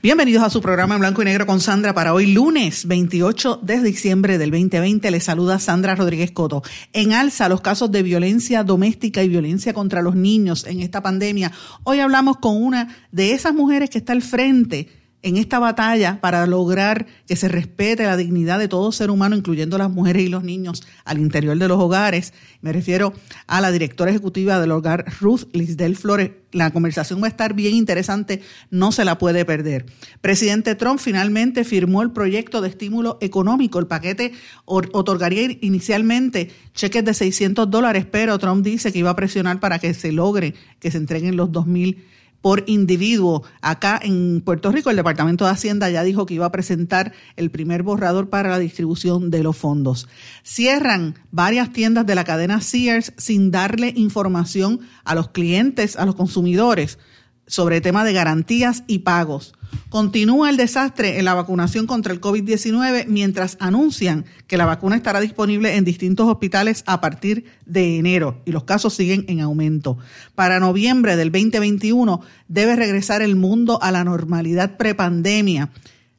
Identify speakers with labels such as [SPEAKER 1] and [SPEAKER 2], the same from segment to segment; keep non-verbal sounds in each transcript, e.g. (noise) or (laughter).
[SPEAKER 1] Bienvenidos a su programa en blanco y negro con Sandra para hoy lunes 28 de diciembre del 2020. Les saluda Sandra Rodríguez Coto. En alza los casos de violencia doméstica y violencia contra los niños en esta pandemia. Hoy hablamos con una de esas mujeres que está al frente en esta batalla para lograr que se respete la dignidad de todo ser humano, incluyendo las mujeres y los niños al interior de los hogares. Me refiero a la directora ejecutiva del hogar Ruth Lisdel Flores. La conversación va a estar bien interesante, no se la puede perder. Presidente Trump finalmente firmó el proyecto de estímulo económico. El paquete otorgaría inicialmente cheques de 600 dólares, pero Trump dice que iba a presionar para que se logre que se entreguen los 2.000 por individuo. Acá en Puerto Rico, el Departamento de Hacienda ya dijo que iba a presentar el primer borrador para la distribución de los fondos. Cierran varias tiendas de la cadena Sears sin darle información a los clientes, a los consumidores sobre el tema de garantías y pagos. Continúa el desastre en la vacunación contra el COVID-19 mientras anuncian que la vacuna estará disponible en distintos hospitales a partir de enero y los casos siguen en aumento. Para noviembre del 2021 debe regresar el mundo a la normalidad prepandemia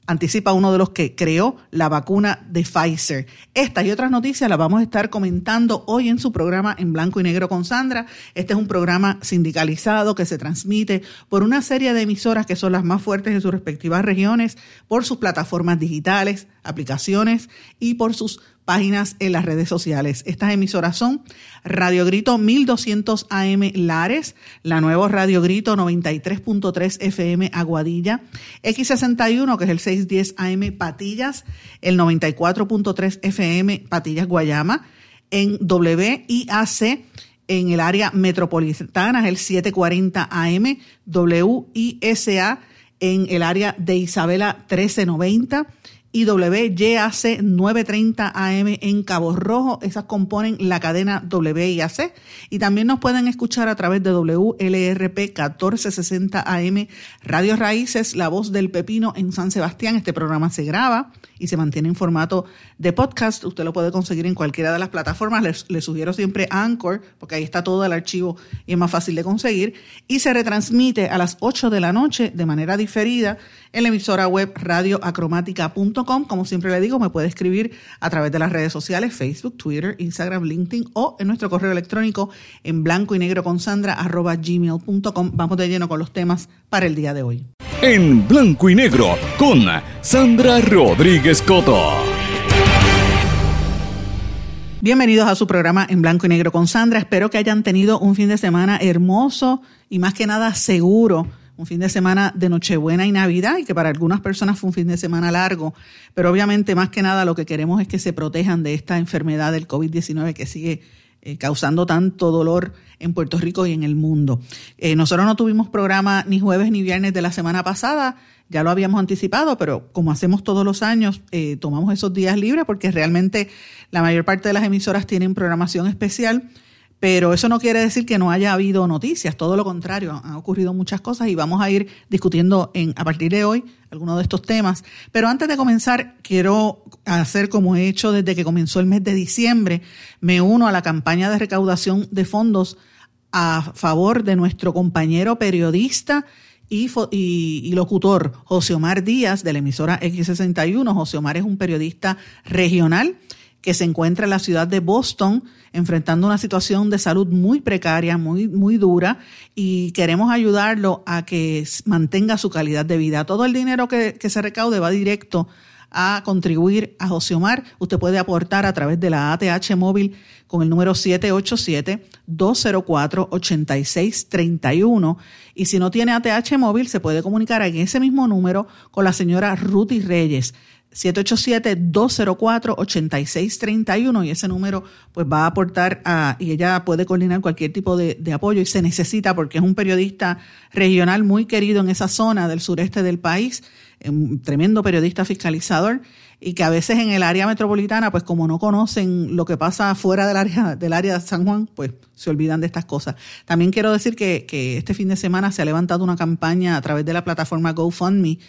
[SPEAKER 1] anticipa uno de los que creó la vacuna de Pfizer. Estas y otras noticias las vamos a estar comentando hoy en su programa en blanco y negro con Sandra. Este es un programa sindicalizado que se transmite por una serie de emisoras que son las más fuertes en sus respectivas regiones, por sus plataformas digitales, aplicaciones y por sus páginas en las redes sociales. Estas emisoras son Radio Grito 1200 AM Lares, la nueva Radio Grito 93.3 FM Aguadilla, X61 que es el 610 AM Patillas, el 94.3 FM Patillas Guayama, en WIAC en el área metropolitana es el 740 AM, WISA en el área de Isabela 1390 y WYAC 930 AM en Cabo Rojo. Esas componen la cadena WIAC. Y también nos pueden escuchar a través de WLRP 1460 AM Radio Raíces, La Voz del Pepino en San Sebastián. Este programa se graba y se mantiene en formato de podcast. Usted lo puede conseguir en cualquiera de las plataformas. Les, sugiero siempre Anchor, porque ahí está todo el archivo y es más fácil de conseguir. Y se retransmite a las 8 de la noche de manera diferida en la emisora web radioacromática.com. Como siempre le digo, me puede escribir a través de las redes sociales, Facebook, Twitter, Instagram, LinkedIn o en nuestro correo electrónico en blanco y negro con Sandra arroba gmail.com. Vamos de lleno con los temas para el día de hoy.
[SPEAKER 2] En blanco y negro con Sandra Rodríguez Coto.
[SPEAKER 1] Bienvenidos a su programa en blanco y negro con Sandra. Espero que hayan tenido un fin de semana hermoso y más que nada seguro un fin de semana de Nochebuena y Navidad y que para algunas personas fue un fin de semana largo, pero obviamente más que nada lo que queremos es que se protejan de esta enfermedad del COVID-19 que sigue eh, causando tanto dolor en Puerto Rico y en el mundo. Eh, nosotros no tuvimos programa ni jueves ni viernes de la semana pasada, ya lo habíamos anticipado, pero como hacemos todos los años, eh, tomamos esos días libres porque realmente la mayor parte de las emisoras tienen programación especial pero eso no quiere decir que no haya habido noticias, todo lo contrario, han ocurrido muchas cosas y vamos a ir discutiendo en, a partir de hoy algunos de estos temas. Pero antes de comenzar, quiero hacer como he hecho desde que comenzó el mes de diciembre, me uno a la campaña de recaudación de fondos a favor de nuestro compañero periodista y, y, locutor José Omar Díaz de la emisora X61. José Omar es un periodista regional que se encuentra en la ciudad de Boston enfrentando una situación de salud muy precaria, muy, muy dura, y queremos ayudarlo a que mantenga su calidad de vida. Todo el dinero que, se recaude va directo a contribuir a José Omar. Usted puede aportar a través de la ATH móvil con el número 787-204-8631. Y si no tiene ATH móvil, se puede comunicar en ese mismo número con la señora Ruty Reyes. 787-204-8631 y ese número pues va a aportar a, y ella puede coordinar cualquier tipo de, apoyo y se necesita porque es un periodista regional muy querido en esa zona del sureste del país, un tremendo periodista fiscalizador y que a veces en el área metropolitana pues como no conocen lo que pasa fuera del área, del área de San Juan pues se olvidan de estas cosas. También quiero decir que, que este fin de semana se ha levantado una campaña a través de la plataforma GoFundMe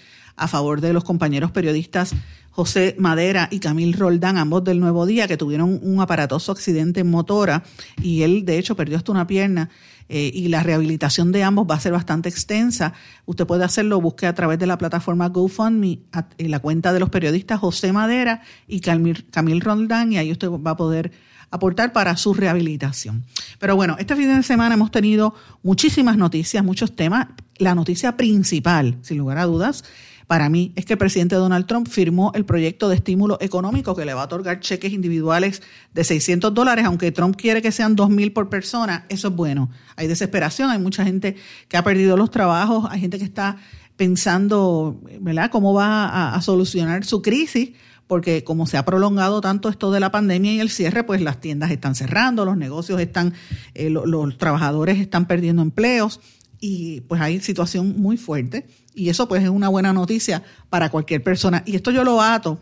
[SPEAKER 1] a favor de los compañeros periodistas José Madera y Camil Roldán, ambos del Nuevo Día, que tuvieron un aparatoso accidente en motora y él de hecho perdió hasta una pierna eh, y la rehabilitación de ambos va a ser bastante extensa. Usted puede hacerlo, busque a través de la plataforma GoFundMe en la cuenta de los periodistas José Madera y Camil, Camil Roldán y ahí usted va a poder aportar para su rehabilitación. Pero bueno, este fin de semana hemos tenido muchísimas noticias, muchos temas. La noticia principal, sin lugar a dudas, para mí es que el presidente Donald Trump firmó el proyecto de estímulo económico que le va a otorgar cheques individuales de 600 dólares, aunque Trump quiere que sean 2.000 por persona, eso es bueno. Hay desesperación, hay mucha gente que ha perdido los trabajos, hay gente que está pensando, ¿verdad?, cómo va a, solucionar su crisis porque como se ha prolongado tanto esto de la pandemia y el cierre, pues las tiendas están cerrando, los negocios están, eh, los trabajadores están perdiendo empleos y pues hay situación muy fuerte y eso pues es una buena noticia para cualquier persona. Y esto yo lo ato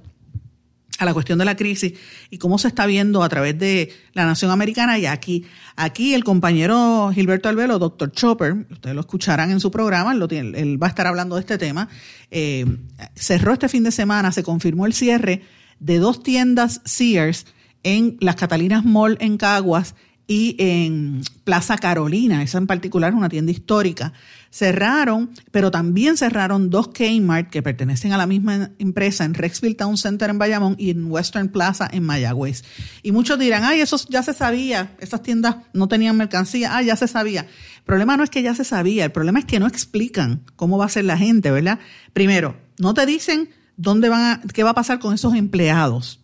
[SPEAKER 1] a la cuestión de la crisis y cómo se está viendo a través de la nación americana y aquí. Aquí el compañero Gilberto Albelo, doctor Chopper, ustedes lo escucharán en su programa, lo él va a estar hablando de este tema, eh, cerró este fin de semana, se confirmó el cierre de dos tiendas Sears en las Catalinas Mall en Caguas y en Plaza Carolina, esa en particular es una tienda histórica. Cerraron, pero también cerraron dos Kmart que pertenecen a la misma empresa en Rexville Town Center en Bayamón y en Western Plaza en Mayagüez. Y muchos dirán, ay, eso ya se sabía, esas tiendas no tenían mercancía, ah, ya se sabía. El problema no es que ya se sabía, el problema es que no explican cómo va a ser la gente, ¿verdad? Primero, no te dicen dónde van a, qué va a pasar con esos empleados.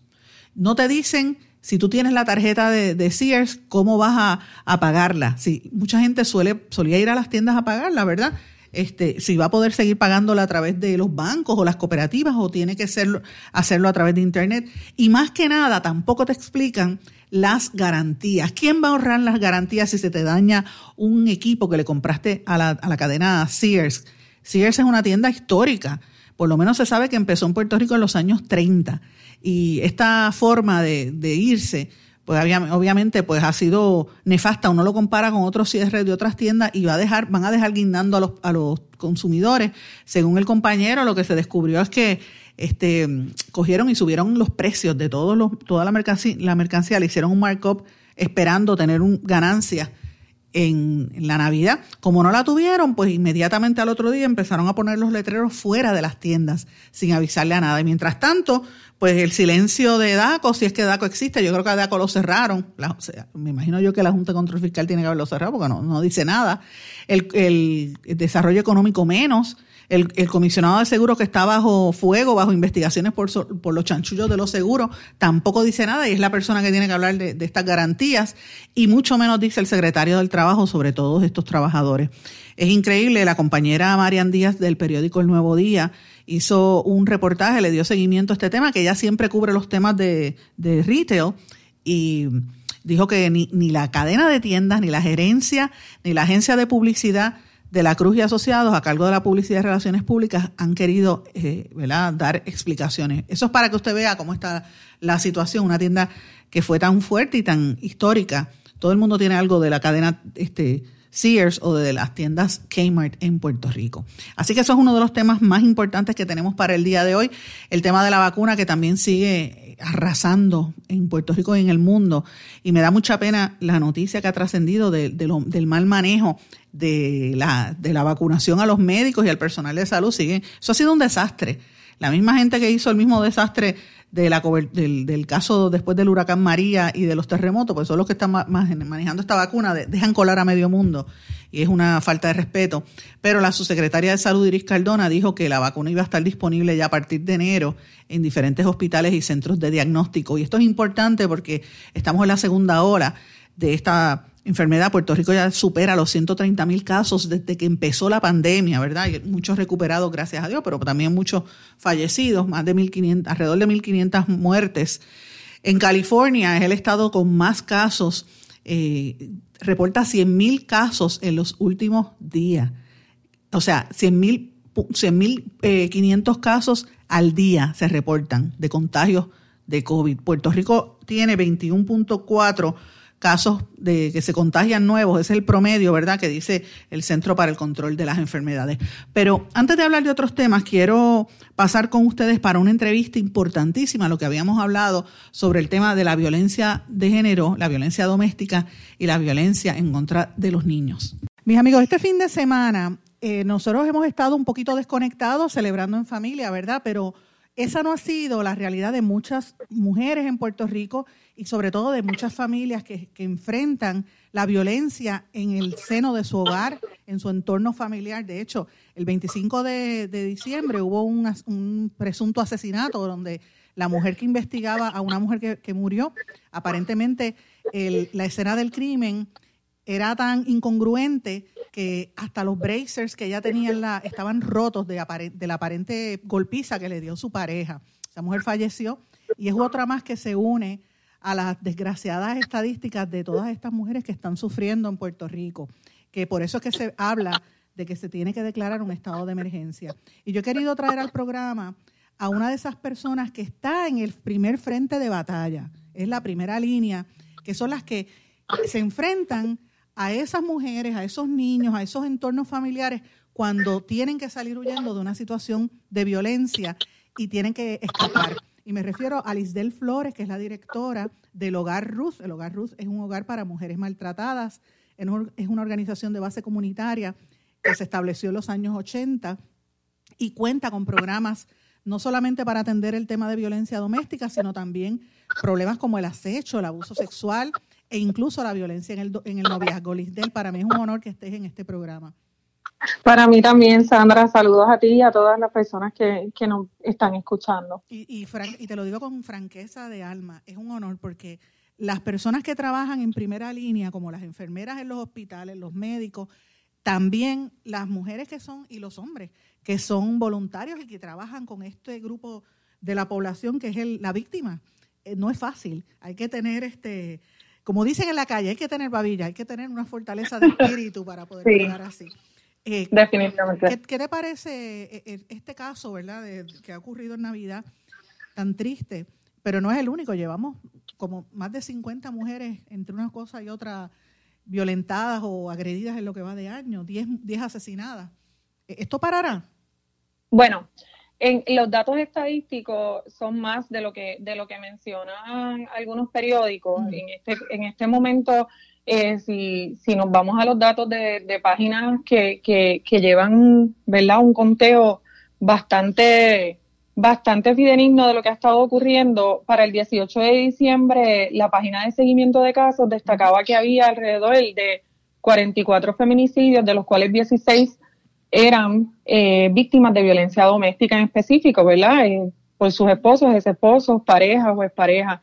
[SPEAKER 1] No te dicen si tú tienes la tarjeta de, Sears, ¿cómo vas a, pagarla? Si mucha gente solía ir a las tiendas a pagarla, ¿verdad? Este, si va a poder seguir pagándola a través de los bancos o las cooperativas o tiene que ser, hacerlo a través de Internet. Y más que nada, tampoco te explican las garantías. ¿Quién va a ahorrar las garantías si se te daña un equipo que le compraste a la, a la cadena Sears? Sears es una tienda histórica. Por lo menos se sabe que empezó en Puerto Rico en los años 30 y esta forma de, irse, pues obviamente pues ha sido nefasta. Uno lo compara con otros cierres de otras tiendas y va a dejar, van a dejar guindando a los, a los consumidores. Según el compañero, lo que se descubrió es que este, cogieron y subieron los precios de todos los, toda la mercancía, la mercancía, le hicieron un markup esperando tener un, ganancias en, la Navidad. Como no la tuvieron, pues inmediatamente al otro día empezaron a poner los letreros fuera de las tiendas sin avisarle a nada. Y mientras tanto, pues el silencio de DACO, si es que DACO existe, yo creo que a DACO lo cerraron. me imagino yo que la Junta de Control Fiscal tiene que haberlo cerrado porque no, no dice nada. El, el desarrollo económico menos el, comisionado de seguros que está bajo fuego, bajo investigaciones por, por, los chanchullos de los seguros, tampoco dice nada y es la persona que tiene que hablar de, estas garantías y mucho menos dice el secretario del Trabajo sobre todos estos trabajadores. Es increíble, la compañera Marian Díaz del periódico El Nuevo Día hizo un reportaje, le dio seguimiento a este tema, que ella siempre cubre los temas de, de retail y dijo que ni, ni la cadena de tiendas, ni la gerencia, ni la agencia de publicidad de la Cruz y Asociados, a cargo de la Publicidad y Relaciones Públicas, han querido eh, dar explicaciones. Eso es para que usted vea cómo está la situación. Una tienda que fue tan fuerte y tan histórica. Todo el mundo tiene algo de la cadena este, Sears o de las tiendas Kmart en Puerto Rico. Así que eso es uno de los temas más importantes que tenemos para el día de hoy. El tema de la vacuna que también sigue arrasando en Puerto Rico y en el mundo. Y me da mucha pena la noticia que ha trascendido del mal manejo de la, de la vacunación a los médicos y al personal de salud sigue. Eso ha sido un desastre. La misma gente que hizo el mismo desastre del, del, caso después del huracán María y de los terremotos, pues son los que están manejando esta vacuna, dejan colar a medio mundo y es una falta de respeto. Pero la subsecretaria de Salud, Iris Cardona, dijo que la vacuna iba a estar disponible ya a partir de enero en diferentes hospitales y centros de diagnóstico. Y esto es importante porque estamos en la segunda hora de esta enfermedad. Puerto Rico ya supera los 130 mil casos desde que empezó la pandemia, ¿verdad? Y muchos recuperados, gracias a Dios, pero también muchos fallecidos, más de 1.500, alrededor de 1.500 muertes. En California es el estado con más casos, eh, reporta 100 mil casos en los últimos días. O sea, 100 mil 100.500 casos al día se reportan de contagios de COVID. Puerto Rico tiene 21.4 casos de que se contagian nuevos, es el promedio, ¿verdad?, que dice el Centro para el Control de las Enfermedades. Pero antes de hablar de otros temas, quiero pasar con ustedes para una entrevista importantísima, lo que habíamos hablado sobre el tema de la violencia de género, la violencia doméstica y la violencia en contra de los niños. Mis amigos, este fin de semana eh, nosotros hemos estado un poquito desconectados celebrando en familia, ¿verdad? Pero esa no ha sido la realidad de muchas mujeres en Puerto Rico y sobre todo de muchas familias que, enfrentan la violencia en el seno de su hogar, en su entorno familiar. De hecho, el 25 de, diciembre hubo un presunto asesinato donde la mujer que investigaba a una mujer que, murió, aparentemente la escena del crimen era tan incongruente que hasta los bracers que ella tenía la, estaban rotos de, de la aparente golpiza que le dio su pareja. Esa mujer falleció y es otra más que se une a las desgraciadas estadísticas de todas estas mujeres que están sufriendo en Puerto Rico, que por eso es que se habla de que se tiene que declarar un estado de emergencia. Y yo he querido traer al programa a una de esas personas que está en el primer frente de batalla, es la primera línea, que son las que se enfrentan a esas mujeres, a esos niños, a esos entornos familiares cuando tienen que salir huyendo de una situación de violencia y tienen que escapar. Y me refiero a Lisdel Flores, que es la directora del Hogar Ruth. El Hogar Ruth es un hogar para mujeres maltratadas, es una organización de base comunitaria que se estableció en los años 80 y cuenta con programas no solamente para atender el tema de violencia doméstica, sino también problemas como el acecho, el abuso sexual e incluso la violencia en el, en el noviazgo. Lisdel, para mí es un honor que estés en este programa.
[SPEAKER 3] Para mí también, Sandra, saludos a ti y a todas las personas que, nos están escuchando.
[SPEAKER 1] Y, y, y te lo digo con franqueza de alma, es un honor porque las personas que trabajan en primera línea, como las enfermeras en los hospitales, los médicos, también las mujeres que son y los hombres que son voluntarios y que trabajan con este grupo de la población que es el, la víctima. Eh, no es fácil, hay que tener este como dicen en la calle, hay que tener babilla, hay que tener una fortaleza de (laughs) espíritu para poder llegar así.
[SPEAKER 3] Eh, Definitivamente.
[SPEAKER 1] ¿qué, te parece eh, eh, este caso, verdad, de, que ha ocurrido en Navidad, tan triste? Pero no es el único, llevamos como más de 50 mujeres entre una cosa y otra violentadas o agredidas en lo que va de año, 10, 10 asesinadas. ¿Esto parará?
[SPEAKER 3] Bueno, en, los datos estadísticos son más de lo que de lo que mencionan algunos periódicos. En este en este momento, eh, si, si nos vamos a los datos de, páginas que, llevan, ¿verdad? Un conteo bastante bastante fidedigno de lo que ha estado ocurriendo. Para el 18 de diciembre, la página de seguimiento de casos destacaba que había alrededor de 44 feminicidios, de los cuales 16 eran eh, víctimas de violencia doméstica en específico, ¿verdad? Eh, por sus esposos, ex esposos, parejas o exparejas.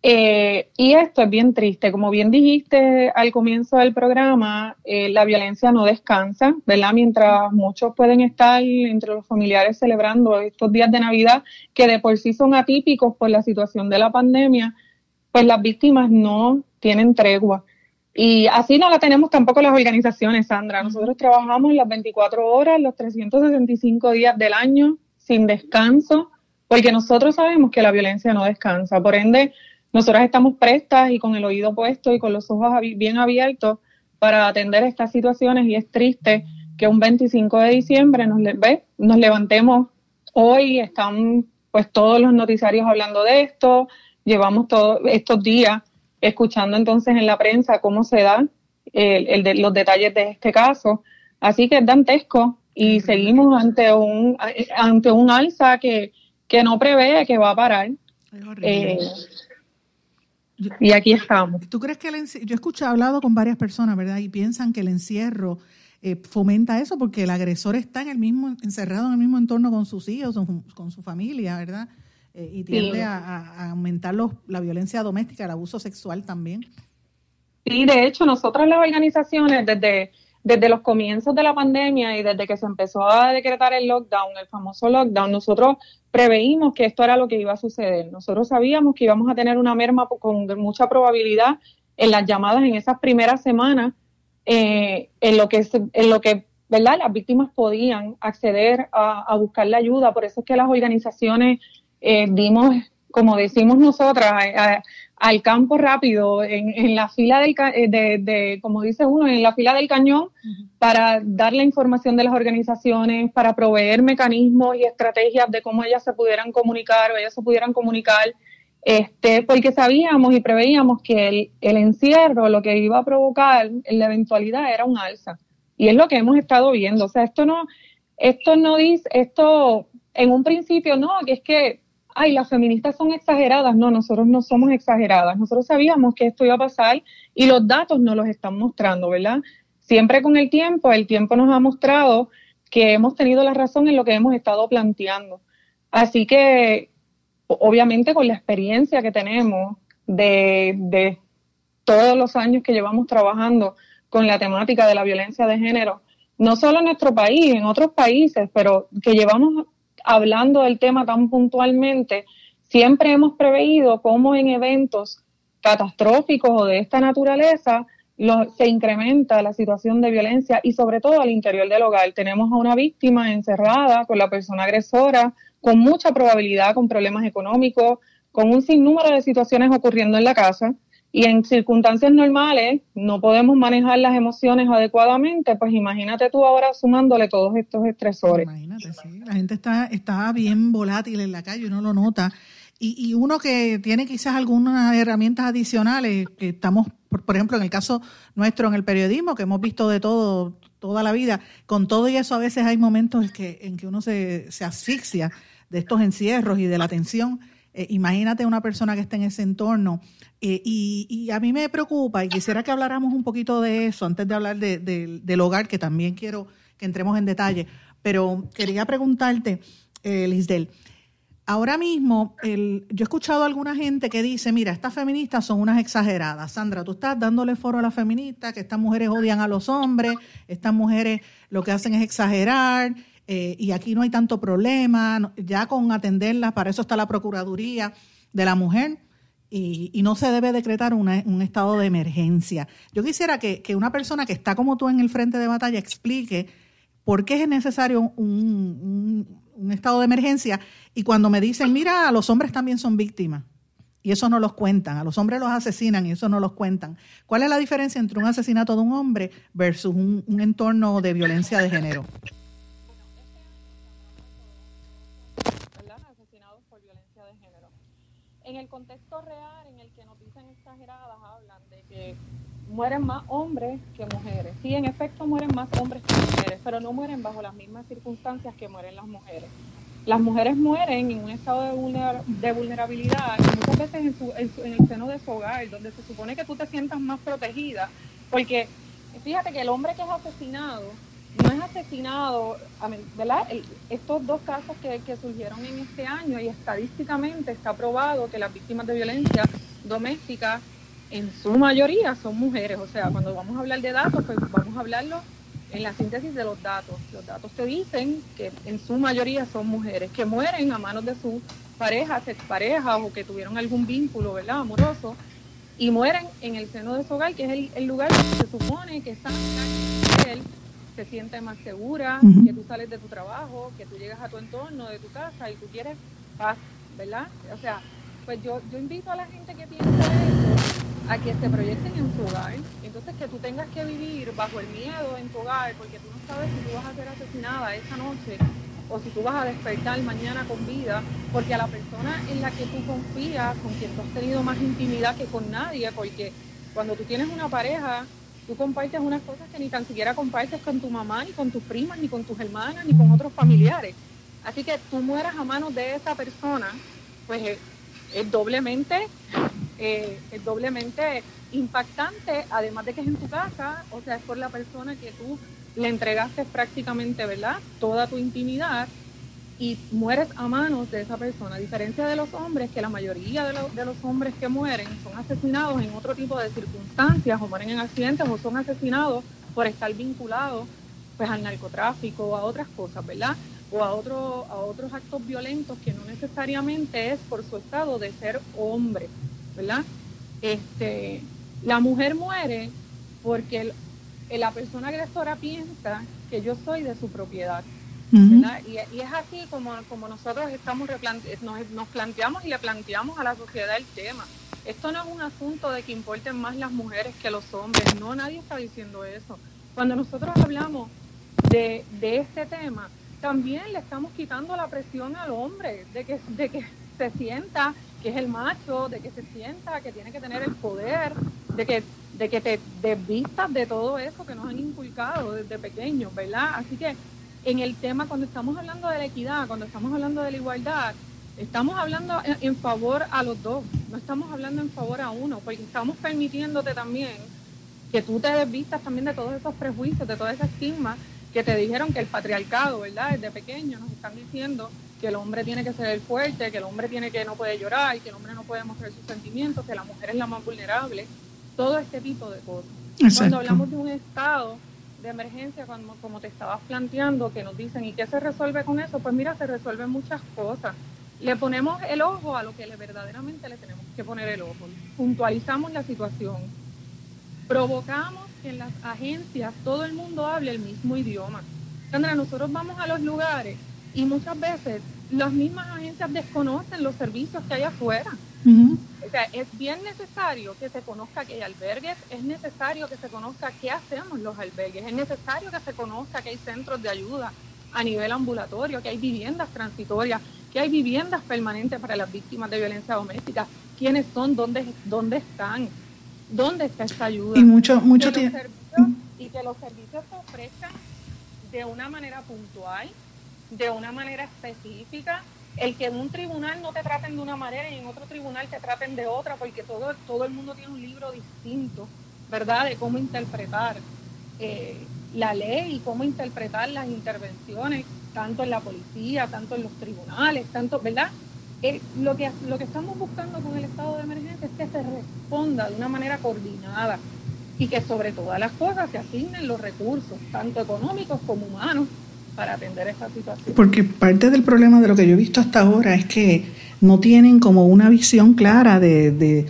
[SPEAKER 3] Eh, y esto es bien triste. Como bien dijiste al comienzo del programa, eh, la violencia no descansa, ¿verdad? Mientras muchos pueden estar entre los familiares celebrando estos días de Navidad, que de por sí son atípicos por la situación de la pandemia, pues las víctimas no tienen tregua. Y así no la tenemos tampoco las organizaciones, Sandra. Nosotros trabajamos las 24 horas, los 365 días del año, sin descanso, porque nosotros sabemos que la violencia no descansa. Por ende, nosotras estamos prestas y con el oído puesto y con los ojos bien abiertos para atender estas situaciones y es triste que un 25 de diciembre nos, nos levantemos hoy, están pues todos los noticiarios hablando de esto, llevamos todos estos días escuchando entonces en la prensa cómo se dan el, de, los detalles de este caso. Así que es dantesco y seguimos ante un, ante un alza que, que no prevé que va a parar. Eh, y aquí estamos.
[SPEAKER 1] ¿Tú crees que el yo he escuchado, hablado con varias personas, ¿verdad? Y piensan que el encierro eh, fomenta eso porque el agresor está en el mismo, encerrado en el mismo entorno con sus hijos, con su familia, ¿verdad? y tiende a, aumentar los, la violencia doméstica, el abuso sexual también.
[SPEAKER 3] Sí, de hecho, nosotros las organizaciones desde, desde los comienzos de la pandemia y desde que se empezó a decretar el lockdown, el famoso lockdown, nosotros preveímos que esto era lo que iba a suceder. Nosotros sabíamos que íbamos a tener una merma con mucha probabilidad en las llamadas en esas primeras semanas, eh, en lo que en lo que ¿verdad? las víctimas podían acceder a, buscar la ayuda. Por eso es que las organizaciones eh, dimos, como decimos nosotras, al campo rápido, en, la fila del, eh, de, como dice uno, en la fila del cañón, para dar la información de las organizaciones, para proveer mecanismos y estrategias de cómo ellas se pudieran comunicar o ellas se pudieran comunicar este, porque sabíamos y preveíamos que el, el, encierro lo que iba a provocar en la eventualidad era un alza. Y es lo que hemos estado viendo. O sea, esto no, esto no dice, esto en un principio no, que es que, ay, las feministas son exageradas. No, nosotros no somos exageradas. Nosotros sabíamos que esto iba a pasar y los datos nos los están mostrando, ¿verdad? Siempre con el tiempo, el tiempo nos ha mostrado que hemos tenido la razón en lo que hemos estado planteando. Así que obviamente con la experiencia que tenemos de, todos los años que llevamos trabajando con la temática de la violencia de género, no solo en nuestro país, en otros países, pero que llevamos hablando del tema tan puntualmente, siempre hemos preveído cómo en eventos catastróficos o de esta naturaleza se incrementa la situación de violencia y sobre todo al interior del hogar. Tenemos a una víctima encerrada con la persona agresora, con mucha probabilidad con problemas económicos, con un sinnúmero de situaciones ocurriendo en la casa y en circunstancias normales no podemos manejar las emociones adecuadamente, pues imagínate tú ahora sumándole todos estos estresores.
[SPEAKER 1] Imagínate, sí, la gente está, está bien volátil en la calle, uno lo nota. Y, y uno que tiene quizás algunas herramientas adicionales, que estamos, por, por ejemplo, en el caso nuestro en el periodismo, que hemos visto de todo toda la vida. Con todo y eso, a veces hay momentos en que, en que uno se, se asfixia de estos encierros y de la tensión. Eh, imagínate una persona que está en ese entorno. Eh, y, y, a mí me preocupa y quisiera que habláramos un poquito de eso antes de hablar de, del hogar, que también quiero que entremos en detalle. Pero quería preguntarte, eh, Lisdel, ahora mismo, el, yo he escuchado a alguna gente que dice, mira, estas feministas son unas exageradas. Sandra, tú estás dándole foro a las feministas, que estas mujeres odian a los hombres, estas mujeres lo que hacen es exagerar, eh, y aquí no hay tanto problema, ya con atenderlas, para eso está la Procuraduría de la Mujer. Y, no se debe decretar un estado de emergencia. Yo quisiera que, una persona que está como tú en el frente de batalla explique por qué es necesario un, estado de emergencia y cuando me dicen, mira, los hombres también son víctimas. Y eso no los cuentan. A los hombres los asesinan y eso no los cuentan. ¿Cuál es la diferencia entre un asesinato de un hombre versus un, entorno de violencia de género?
[SPEAKER 3] Asesinados por violencia de género. En el contexto real en el que nos dicen exageradas, hablan de que mueren más hombres que mujeres. Sí, en efecto mueren más hombres que mujeres, pero no mueren bajo las mismas circunstancias que mueren las mujeres. Las mujeres mueren en un estado de, vulnerabilidad, muchas veces en, el seno de su hogar, donde se supone que tú te sientas más protegida, porque fíjate que el hombre que es asesinado no es asesinado, ¿verdad? estos dos casos que, que surgieron en este año y estadísticamente está probado que las víctimas de violencia doméstica en su mayoría son mujeres. O sea, cuando vamos a hablar de datos, pues vamos a hablarlo en la síntesis de los datos. Los datos te dicen que en su mayoría son mujeres que mueren a manos de sus parejas, exparejas o que tuvieron algún vínculo, ¿verdad? Amoroso y mueren en el seno de su hogar, que es el, lugar donde se supone que está él se siente más segura, que tú sales de tu trabajo, que tú llegas a tu entorno, de tu casa y tú quieres paz, ¿verdad? O sea, pues yo, yo invito a la gente que piensa eso a que se proyecten en su hogar. Entonces que tú tengas que vivir bajo el miedo en tu hogar porque tú no sabes si tú vas a ser asesinada esa noche o si tú vas a despertar mañana con vida, porque a la persona en la que tú confías, con quien tú has tenido más intimidad que con nadie, porque cuando tú tienes una pareja, tú compartes unas cosas que ni tan siquiera compartes con tu mamá, ni con tus primas, ni con tus hermanas, ni con otros familiares. Así que tú mueras a manos de esa persona, pues es doblemente eh, es doblemente impactante, además de que es en tu casa, o sea, es por la persona que tú le entregaste prácticamente, ¿verdad? Toda tu intimidad y mueres a manos de esa persona. A diferencia de los hombres, que la mayoría de, de, los hombres que mueren son asesinados en otro tipo de circunstancias, o mueren en accidentes, o son asesinados por estar vinculados pues, al narcotráfico o a otras cosas, ¿verdad? O a, otro, a otros actos violentos que no necesariamente es por su estado de ser hombre, ¿verdad? Este, la mujer muere porque la persona agresora piensa que yo soy de su propiedad. Y, es así como, como nosotros estamos nos, nos planteamos y le planteamos a la sociedad el tema. Esto no es un asunto de que importen más las mujeres que los hombres, no, nadie está diciendo eso. Cuando nosotros hablamos de, de este tema, también le estamos quitando la presión al hombre, de que, de que se sienta que es el macho, de que se sienta que tiene que tener el poder, de que, de que te desvistas de todo eso que nos han inculcado desde pequeños, ¿verdad? Así que en el tema, cuando estamos hablando de la equidad, cuando estamos hablando de la igualdad, estamos hablando en, favor a los dos, no estamos hablando en favor a uno, porque estamos permitiéndote también que tú te desvistas también de todos esos prejuicios, de toda esa estigma que te dijeron que el patriarcado, ¿verdad? Desde pequeño nos están diciendo que el hombre tiene que ser el fuerte, que el hombre tiene que no puede llorar, que el hombre no puede mostrar sus sentimientos, que la mujer es la más vulnerable, todo este tipo de cosas. Cuando hablamos de un estado de emergencia, como, como te estabas planteando, que nos dicen, ¿y qué se resuelve con eso? Pues mira, se resuelven muchas cosas. Le ponemos el ojo a lo que le, verdaderamente le tenemos que poner el ojo. Puntualizamos la situación. Provocamos que en las agencias todo el mundo hable el mismo idioma. Sandra, nosotros vamos a los lugares y muchas veces las mismas agencias desconocen los servicios que hay afuera. O sea, es bien necesario que se conozca que hay albergues, es necesario que se conozca qué hacemos los albergues, es necesario que se conozca que hay centros de ayuda a nivel ambulatorio, que hay viviendas transitorias, que hay viviendas permanentes para las víctimas de violencia doméstica, quiénes son, dónde, dónde están, dónde está esta ayuda.
[SPEAKER 1] Y mucho, mucho
[SPEAKER 3] tiempo. Y que los servicios se ofrezcan de una manera puntual, de una manera específica, el que en un tribunal no te traten de una manera y en otro tribunal te traten de otra, porque todo, todo el mundo tiene un libro distinto, ¿verdad?, de cómo interpretar eh, la ley y cómo interpretar las intervenciones, tanto en la policía, tanto en los tribunales, tanto, ¿verdad? Eh, lo, que, lo que estamos buscando con el estado de emergencia es que se responda de una manera coordinada y que sobre todas las cosas se asignen los recursos, tanto económicos como humanos, para atender esta situación.
[SPEAKER 1] Porque parte del problema de lo que yo he visto hasta ahora es que no tienen como una visión clara de,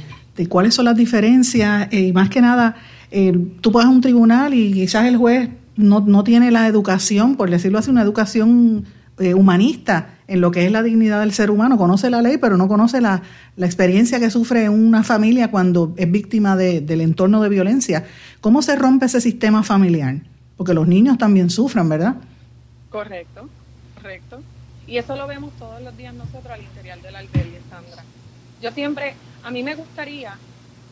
[SPEAKER 1] cuáles son las diferencias eh, y más que nada, eh, tú vas a un tribunal y quizás el juez no, no tiene la educación, por decirlo así, una educación eh, humanista en lo que es la dignidad del ser humano, conoce la ley, pero no conoce la, la experiencia que sufre una familia cuando es víctima de, del entorno de violencia. ¿Cómo se rompe ese sistema familiar? Porque los niños también sufren, ¿verdad?
[SPEAKER 3] Correcto, correcto. Y eso lo vemos todos los días nosotros al interior del albergue, Sandra. Yo siempre, a mí me gustaría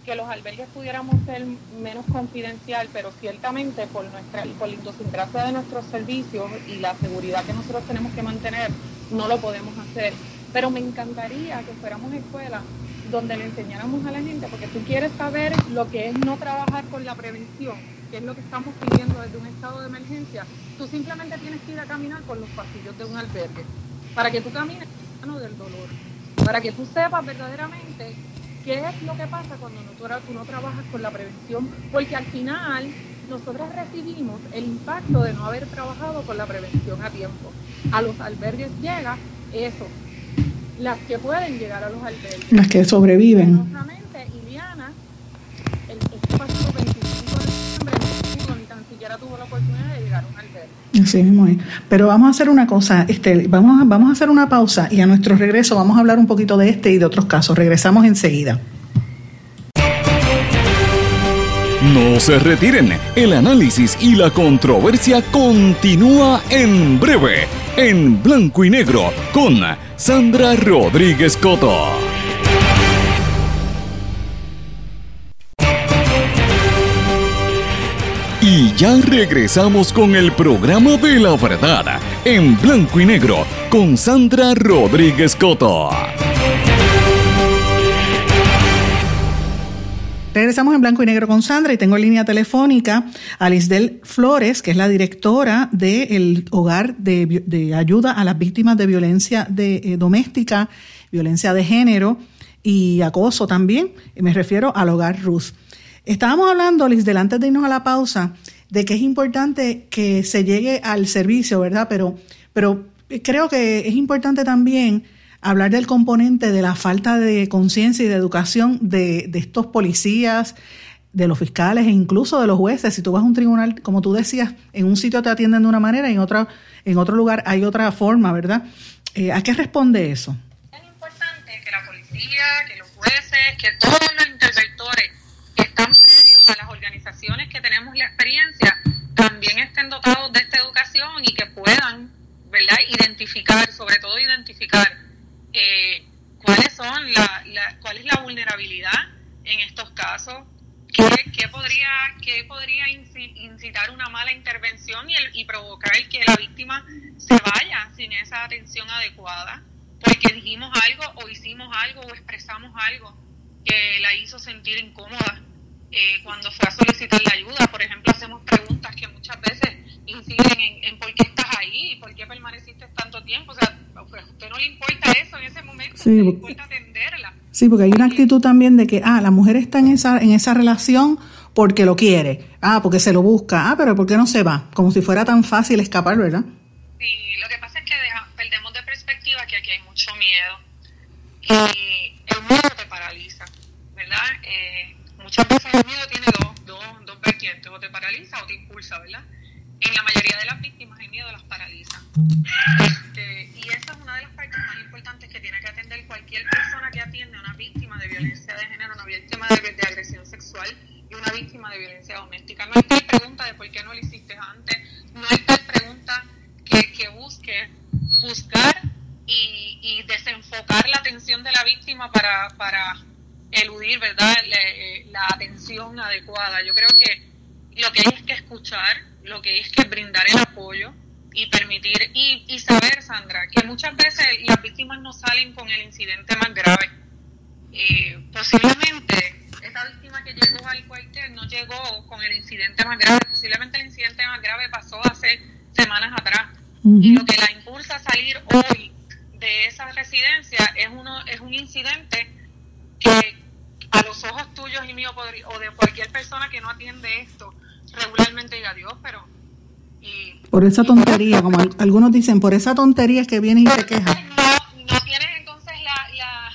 [SPEAKER 3] que los albergues pudiéramos ser menos confidencial, pero ciertamente por nuestra por la idiosincrasia de nuestros servicios y la seguridad que nosotros tenemos que mantener, no lo podemos hacer. Pero me encantaría que fuéramos escuelas donde le enseñáramos a la gente, porque tú quieres saber lo que es no trabajar con la prevención, que es lo que estamos pidiendo desde un estado de emergencia, tú simplemente tienes que ir a caminar por los pasillos de un albergue, para que tú camines mano del dolor, para que tú sepas verdaderamente qué es lo que pasa cuando no, tú, no trabajas con la prevención, porque al final nosotros recibimos el impacto de no haber trabajado con la prevención a tiempo. A los albergues llega eso, las que pueden llegar a los albergues.
[SPEAKER 1] Las que sobreviven.
[SPEAKER 3] Siquiera tuvo la oportunidad de llegar a un albergue.
[SPEAKER 1] Así mismo es. Pero vamos a hacer una cosa, este, vamos, a, vamos a hacer una pausa y a nuestro regreso vamos a hablar un poquito de este y de otros casos. Regresamos enseguida.
[SPEAKER 2] No se retiren, el análisis y la controversia continúa en breve, en blanco y negro, con Sandra Rodríguez Coto. Y ya regresamos con el programa de la verdad, en blanco y negro, con Sandra Rodríguez Coto.
[SPEAKER 1] Regresamos en blanco y negro con Sandra y tengo en línea telefónica a Lisdel Flores, que es la directora del Hogar de, Ayuda a las Víctimas de Violencia de, eh, Doméstica, Violencia de Género y Acoso también. Me refiero al Hogar Ruth. Estábamos hablando, Lisdel, antes de irnos a la pausa, de que es importante que se llegue al servicio, ¿verdad? Pero, pero creo que es importante también hablar del componente de la falta de conciencia y de educación de, estos policías, de los fiscales e incluso de los jueces. Si tú vas a un tribunal, como tú decías, en un sitio te atienden de una manera y en otro, en otro lugar hay otra forma, ¿verdad? Eh, ¿A qué responde eso?
[SPEAKER 3] Es importante que la policía, que los jueces, que todos los interventores que están previos a las organizaciones que tenemos la experiencia, también estén dotados de esta educación y que puedan, ¿verdad? Identificar, sobre todo identificar eh, cuáles son la, cuál es la vulnerabilidad en estos casos, qué, podría, qué podría incitar una mala intervención y, y provocar que la víctima se vaya sin esa atención adecuada, porque dijimos algo o hicimos algo o expresamos algo que la hizo sentir incómoda eh, cuando fue a solicitar la ayuda. Por ejemplo, hacemos preguntas que muchas veces inciden en, por qué estás ahí y por qué permaneciste tanto tiempo. O sea, pues, a usted no le importa eso en ese momento, sí, le importa atenderla.
[SPEAKER 1] Sí, porque hay una actitud también de que, ah, la mujer está en esa, en esa relación porque lo quiere, ah, porque se lo busca, ah, pero ¿por qué no se va? Como si fuera tan fácil escapar, ¿verdad?
[SPEAKER 3] Sí, lo que pasa es que perdemos de perspectiva que aquí hay mucho miedo y el miedo te paraliza, ¿verdad? Eh, el miedo tiene dos, dos, dos vertientes, o te paraliza o te impulsa, ¿verdad? En la mayoría de las víctimas el miedo las paraliza. Este, y esa es una de las partes más importantes que tiene que atender cualquier persona que atiende a una víctima de violencia de género, una víctima de, de agresión sexual y una víctima de violencia doméstica. No hay pregunta de por qué no lo hiciste antes, no hay tal pregunta que, que busque buscar y, y, desenfocar la atención de la víctima para, para eludir verdad eh, la atención adecuada. Yo creo que lo que hay es que escuchar, lo que hay es que brindar el apoyo y permitir y, y saber, Sandra, que muchas veces las víctimas no salen con el incidente más grave. Eh, posiblemente esa víctima que llegó al cuartel no llegó con el incidente más grave, posiblemente el incidente más grave pasó hace semanas atrás. Y lo que la impulsa a salir hoy de esa residencia es, uno, es un incidente que a los ojos tuyos y míos o de cualquier persona que no atiende esto regularmente diga Dios, pero...
[SPEAKER 1] por esa tontería, como algunos dicen, por esa tontería es que viene y te queja.
[SPEAKER 3] No, no tienes entonces la, la,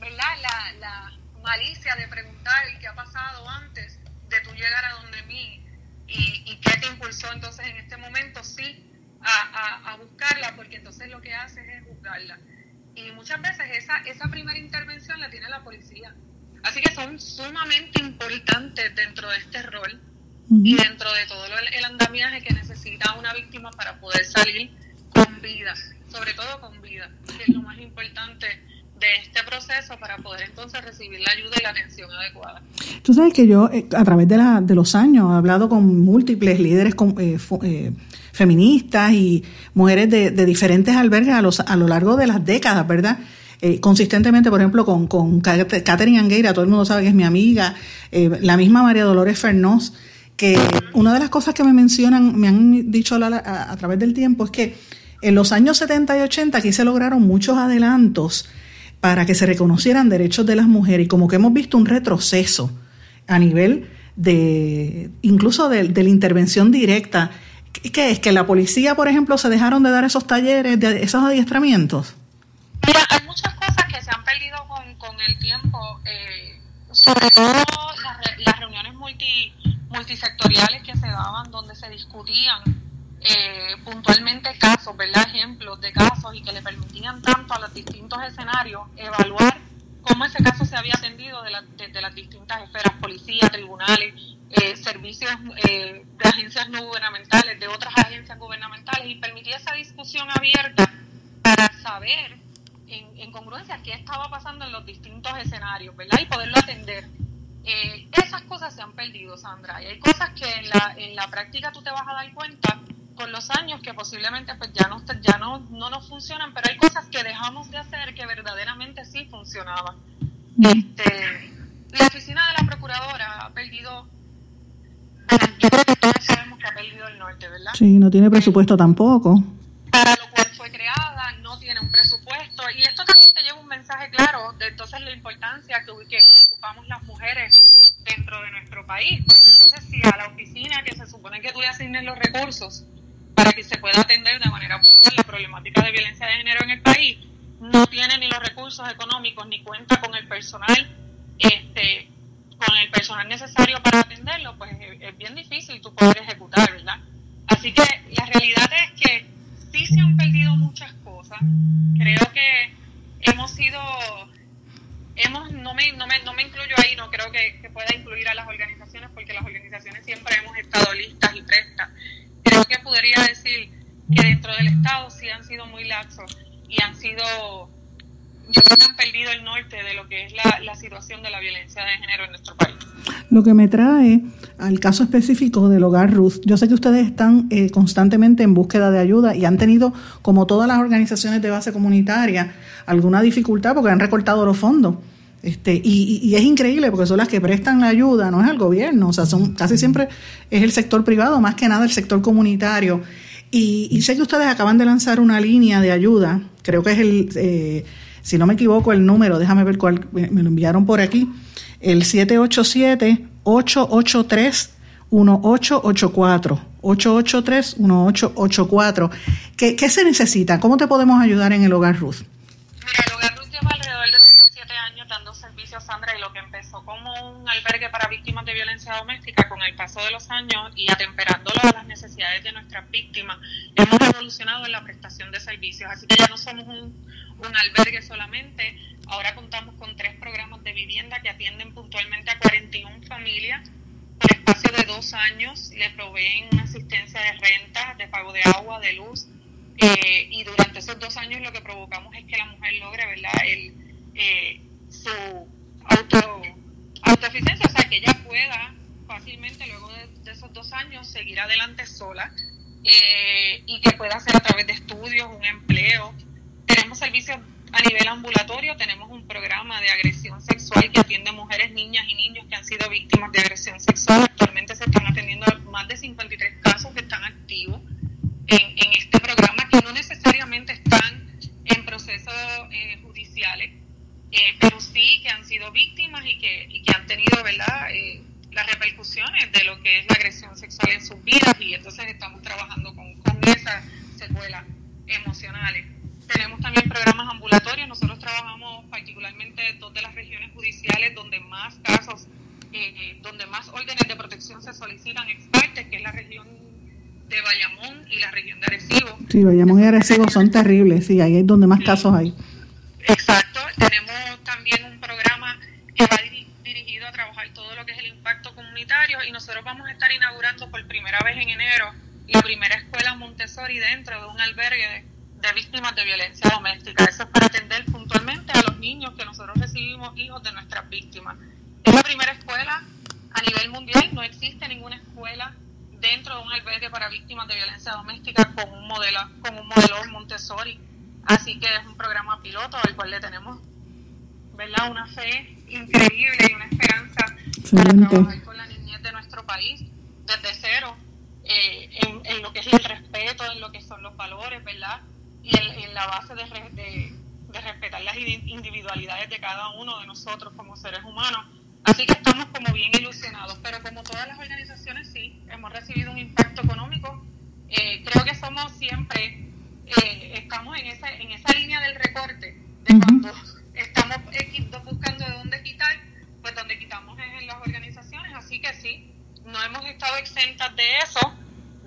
[SPEAKER 3] ¿verdad? La, la malicia de preguntar qué ha pasado antes de tú llegar a donde mí y, y qué te impulsó entonces en este momento sí a, a, a buscarla, porque entonces lo que haces es juzgarla. Y muchas veces esa, esa primera intervención la tiene la policía. Así que son sumamente importantes dentro de este rol y dentro de todo el andamiaje que necesita una víctima para poder salir con vida, sobre todo con vida, que es lo más importante de este proceso para poder entonces recibir la ayuda y la atención adecuada.
[SPEAKER 1] Tú sabes que yo eh, a través de, la, de los años he hablado con múltiples líderes con, eh, eh, feministas y mujeres de, de diferentes albergues a, los, a lo largo de las décadas, ¿verdad? Eh, consistentemente, por ejemplo, con, Catherine Angueira, todo el mundo sabe que es mi amiga, eh, la misma María Dolores Fernós, que una de las cosas que me mencionan, me han dicho a, través del tiempo, es que en los años 70 y 80 aquí se lograron muchos adelantos para que se reconocieran derechos de las mujeres y como que hemos visto un retroceso a nivel de incluso de, la intervención directa. ¿Qué es? ¿Que la policía, por ejemplo, se dejaron de dar esos talleres, de esos adiestramientos?
[SPEAKER 3] Mira, hay muchas cosas que se han perdido con, con el tiempo, eh, sobre todo las, las reuniones multi, multisectoriales que se daban donde se discutían eh, puntualmente casos, ¿verdad? Ejemplos de casos y que le permitían tanto a los distintos escenarios evaluar cómo ese caso se había atendido de desde las distintas esferas, policía, tribunales, eh, servicios de agencias no gubernamentales, de otras agencias gubernamentales y permitía esa discusión abierta para saber en, congruencia qué estaba pasando en los distintos escenarios, ¿verdad? Y poderlo atender. Eh, esas cosas se han perdido, Sandra, y hay cosas que en la, en la práctica tú te vas a dar cuenta con los años que posiblemente pues ya no ya no, no nos funcionan, pero hay cosas que dejamos de hacer que verdaderamente sí funcionaban. Este, la oficina de la procuradora ha perdido, yo creo que todos sabemos que ha perdido el norte, ¿verdad?
[SPEAKER 1] Sí, no tiene presupuesto tampoco.
[SPEAKER 3] Para lo cual fue creada, no tiene un presupuesto. Y esto también te lleva un mensaje claro de entonces la importancia que, que ocupamos las mujeres dentro de nuestro país. Porque entonces si a la oficina que se supone que tú le asignes los recursos para que se pueda atender de manera puntual la problemática de violencia de género en el país, no tiene ni los recursos económicos ni cuenta con el personal este con el personal necesario para atenderlo, pues es, bien difícil tú poder ejecutar, ¿verdad? Así que la realidad es que sí se han perdido muchas cosas. Creo que hemos sido, hemos, no me, no me, no me incluyo ahí, no creo que, pueda incluir a las organizaciones porque las organizaciones siempre hemos estado listas y prestas. Creo que podría decir que dentro del Estado sí han sido muy laxos y han sido yo creo que han perdido el norte de lo que es la, la, situación de la violencia de género en nuestro país.
[SPEAKER 1] Lo que me trae al caso específico del hogar Ruth, yo sé que ustedes están eh, constantemente en búsqueda de ayuda y han tenido, como todas las organizaciones de base comunitaria, alguna dificultad porque han recortado los fondos. Este, y, es increíble porque son las que prestan la ayuda, no es el gobierno, o sea, son casi siempre es el sector privado, más que nada el sector comunitario. Y, sé que ustedes acaban de lanzar una línea de ayuda, creo que es el... Eh, si no me equivoco el número, déjame ver cuál, me lo enviaron por aquí, el 787-883-1884. 883-1884. ¿Qué, ¿Qué se necesita? ¿Cómo te podemos ayudar en el Hogar Ruth?
[SPEAKER 3] Mira, el Hogar Ruth lleva alrededor de 17 años dando servicios, Sandra, y lo que empezó como un albergue para víctimas de violencia doméstica, con el paso de los años y atemperándolo a las necesidades de nuestras víctimas, hemos evolucionado en la prestación de servicios. Así que ya no somos un, un albergue solamente. Ahora contamos con tres programas de vivienda que atienden puntualmente a 41 familias. Por espacio de dos años le proveen una asistencia de renta, de pago de agua, de luz. Eh, y durante esos dos años lo que provocamos es que la mujer logre ¿verdad? El, eh, su auto, autoeficiencia, o sea, que ella pueda fácilmente luego de, esos dos años seguir adelante sola eh, y que pueda hacer a través de estudios un empleo tenemos servicios a nivel ambulatorio, tenemos un programa de agresión sexual que atiende mujeres, niñas y niños que han sido víctimas de agresión sexual. Actualmente se están atendiendo más de 53 casos que están activos en, este programa, que no necesariamente están en procesos eh, judiciales, eh, pero sí que han sido víctimas y que, y que han tenido ¿verdad? Eh, las repercusiones de lo que es la agresión sexual en sus vidas y entonces estamos trabajando con, con esas secuelas emocionales. Tenemos también programas ambulatorios. Nosotros trabajamos particularmente en dos de las regiones judiciales donde más casos, eh, eh, donde más órdenes de protección se solicitan expertos, que es la región de Bayamón y la región de Arecibo.
[SPEAKER 1] Sí, Bayamón y Arecibo son terribles, sí, ahí es donde más casos hay.
[SPEAKER 3] Exacto. Tenemos también un programa que va dirigido a trabajar todo lo que es el impacto comunitario y nosotros vamos a estar inaugurando por primera vez en enero la primera escuela Montessori dentro de un albergue de víctimas de violencia doméstica. Eso es para atender puntualmente a los niños que nosotros recibimos, hijos de nuestras víctimas. Es la primera escuela a nivel mundial, no existe dentro de un albergue para víctimas de violencia doméstica con un modelo, con un modelo Montessori. Así que es un programa piloto al cual le tenemos ¿verdad? una fe increíble y una esperanza para trabajar con la niñez de nuestro país desde cero, eh, en, en, lo que es el respeto, en lo que son los valores, ¿verdad? y en, la base de, de, de, respetar las individualidades de cada uno de nosotros como seres humanos. Así que estamos como bien ilusionados, pero como todas las organizaciones sí, hemos recibido un impacto económico. Eh, creo que somos siempre, eh, estamos en esa, en esa línea del recorte, de cuando estamos buscando de dónde quitar, pues donde quitamos es en las organizaciones, así que sí, no hemos estado exentas de eso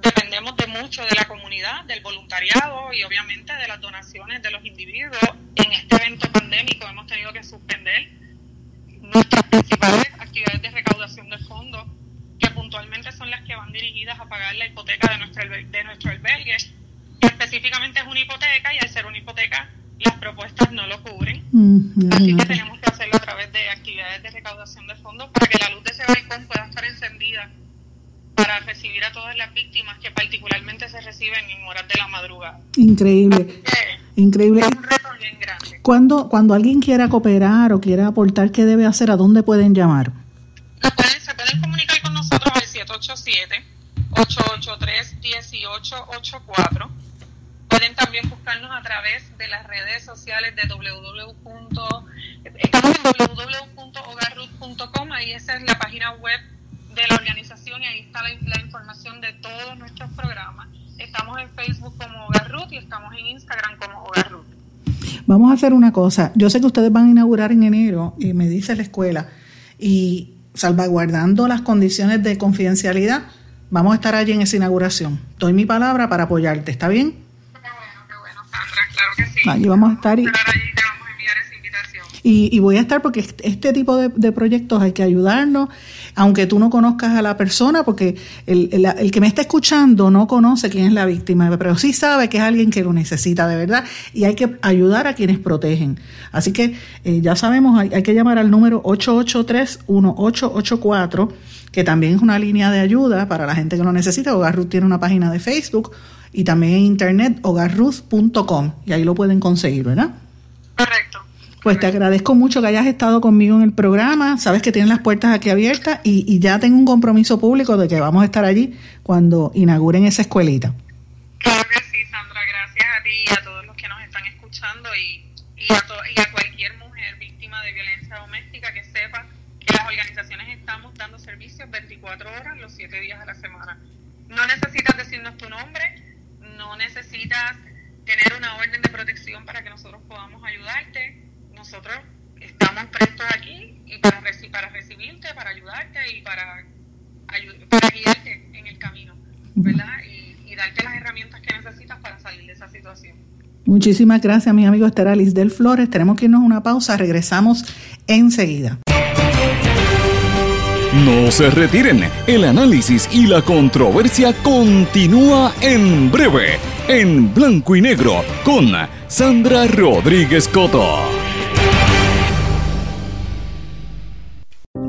[SPEAKER 3] dependemos de mucho de la comunidad, del voluntariado y obviamente de las donaciones de los individuos. En este evento pandémico hemos tenido que suspender nuestras principales actividades de recaudación de fondos, que puntualmente son las que van dirigidas a pagar la hipoteca de nuestro, de nuestro albergue, que específicamente es una hipoteca y al ser una hipoteca las propuestas no lo cubren. Mm, Así que tenemos que hacerlo a través de actividades de recaudación de fondos para que la luz de ese balcón pueda estar encendida para recibir a todas las víctimas que particularmente se reciben en horas de la madrugada.
[SPEAKER 1] Increíble. Increíble.
[SPEAKER 3] Es un reto bien grande.
[SPEAKER 1] Cuando, cuando alguien quiera cooperar o quiera aportar, ¿qué debe hacer? ¿A dónde pueden llamar?
[SPEAKER 3] pueden, se pueden comunicar con nosotros al 787-883-1884. Pueden también buscarnos a través de las redes sociales de www. Estamos en www.hogarruth.com, ahí esa es la página web de la organización y ahí está la, información de todos nuestros programas. Estamos en Facebook como Hogar y estamos en Instagram como Hogar
[SPEAKER 1] Vamos a hacer una cosa. Yo sé que ustedes van a inaugurar en enero, y me dice la escuela, y salvaguardando las condiciones de confidencialidad, vamos a estar allí en esa inauguración. Doy mi palabra para apoyarte, ¿está bien?
[SPEAKER 3] Qué bueno, qué bueno, Sandra, claro que sí.
[SPEAKER 1] Allí vamos a estar y... Y, voy a estar porque este tipo de, proyectos hay que ayudarnos, aunque tú no conozcas a la persona, porque el, el, que me está escuchando no conoce quién es la víctima, pero sí sabe que es alguien que lo necesita de verdad y hay que ayudar a quienes protegen. Así que eh, ya sabemos, hay, que llamar al número 883-1884, que también es una línea de ayuda para la gente que lo necesita. Hogar Ruth tiene una página de Facebook y también en internet hogarruth.com y ahí lo pueden conseguir, ¿verdad?
[SPEAKER 3] Correcto.
[SPEAKER 1] Pues te agradezco mucho que hayas estado conmigo en el programa. Sabes que tienes las puertas aquí abiertas y, ya tengo un compromiso público de que vamos a estar allí cuando inauguren esa escuelita.
[SPEAKER 3] Claro que sí, Sandra. Gracias a ti y a todos los que nos están escuchando y, y, a, cualquier mujer víctima de violencia doméstica que sepa que las organizaciones estamos dando servicios 24 horas los 7 días a la semana. No necesitas decirnos tu nombre, no necesitas tener una orden de protección para que nosotros podamos ayudarte nosotros estamos prestos aquí y para, para recibirte, para ayudarte y para, para guiarte en el camino, ¿verdad? Y, darte las herramientas que necesitas para salir de esa situación.
[SPEAKER 1] Muchísimas gracias, mi amigo Esther Alice del Flores. Tenemos que irnos a una pausa, regresamos enseguida.
[SPEAKER 2] No se retiren, el análisis y la controversia continúa en breve, en blanco y negro, con Sandra Rodríguez Coto.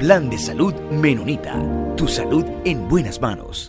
[SPEAKER 4] Plan de salud Menonita. Tu salud en buenas manos.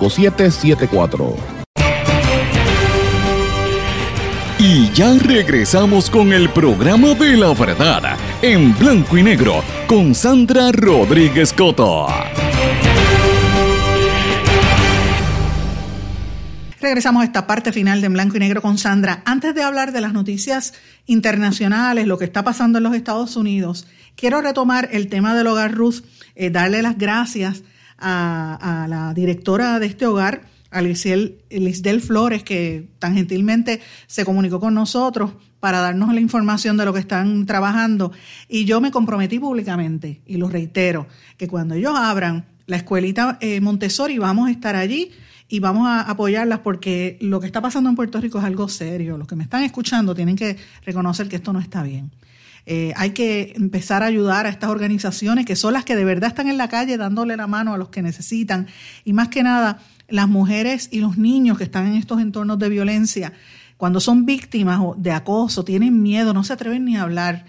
[SPEAKER 5] 5774.
[SPEAKER 2] Y ya regresamos con el programa de la verdad en blanco y negro con Sandra Rodríguez Coto.
[SPEAKER 1] Regresamos a esta parte final de Blanco y Negro con Sandra. Antes de hablar de las noticias internacionales, lo que está pasando en los Estados Unidos, quiero retomar el tema del hogar Ruth, eh, darle las gracias a, la directora de este hogar, a Lisdel Flores, que tan gentilmente se comunicó con nosotros para darnos la información de lo que están trabajando. Y yo me comprometí públicamente, y lo reitero, que cuando ellos abran la escuelita eh, Montessori, vamos a estar allí y vamos a apoyarlas porque lo que está pasando en Puerto Rico es algo serio. Los que me están escuchando tienen que reconocer que esto no está bien. Eh, hay que empezar a ayudar a estas organizaciones que son las que de verdad están en la calle dándole la mano a los que necesitan. Y más que nada, las mujeres y los niños que están en estos entornos de violencia, cuando son víctimas de acoso, tienen miedo, no se atreven ni a hablar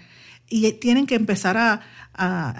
[SPEAKER 1] y tienen que empezar a,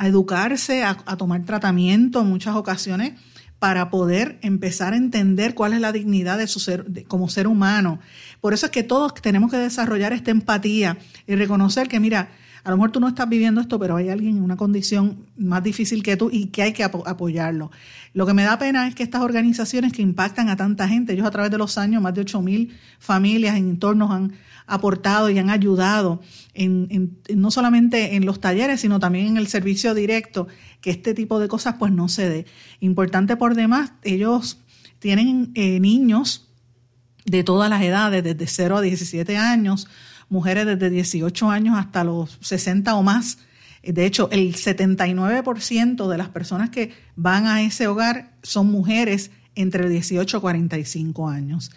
[SPEAKER 1] educarse, a, tomar tratamiento en muchas ocasiones para poder empezar a entender cuál es la dignidad de su ser como ser humano. Por eso es que todos tenemos que desarrollar esta empatía y reconocer que, mira, a lo mejor tú no estás viviendo esto, pero hay alguien en una condición más difícil que tú y que hay que apoyarlo. Lo que me da pena es que estas organizaciones que impactan a tanta gente, ellos a través de los años, más de 8.000 familias en entornos han aportado y han ayudado, en, no solamente en los talleres, sino también en el servicio directo, que este tipo de cosas pues no se dé. Importante por demás, ellos tienen eh, niños de todas las edades, desde 0 a 17 años, mujeres desde 18 años hasta los 60 o más. De hecho, el 79% de las personas que van a ese hogar son mujeres entre 18 y 45 años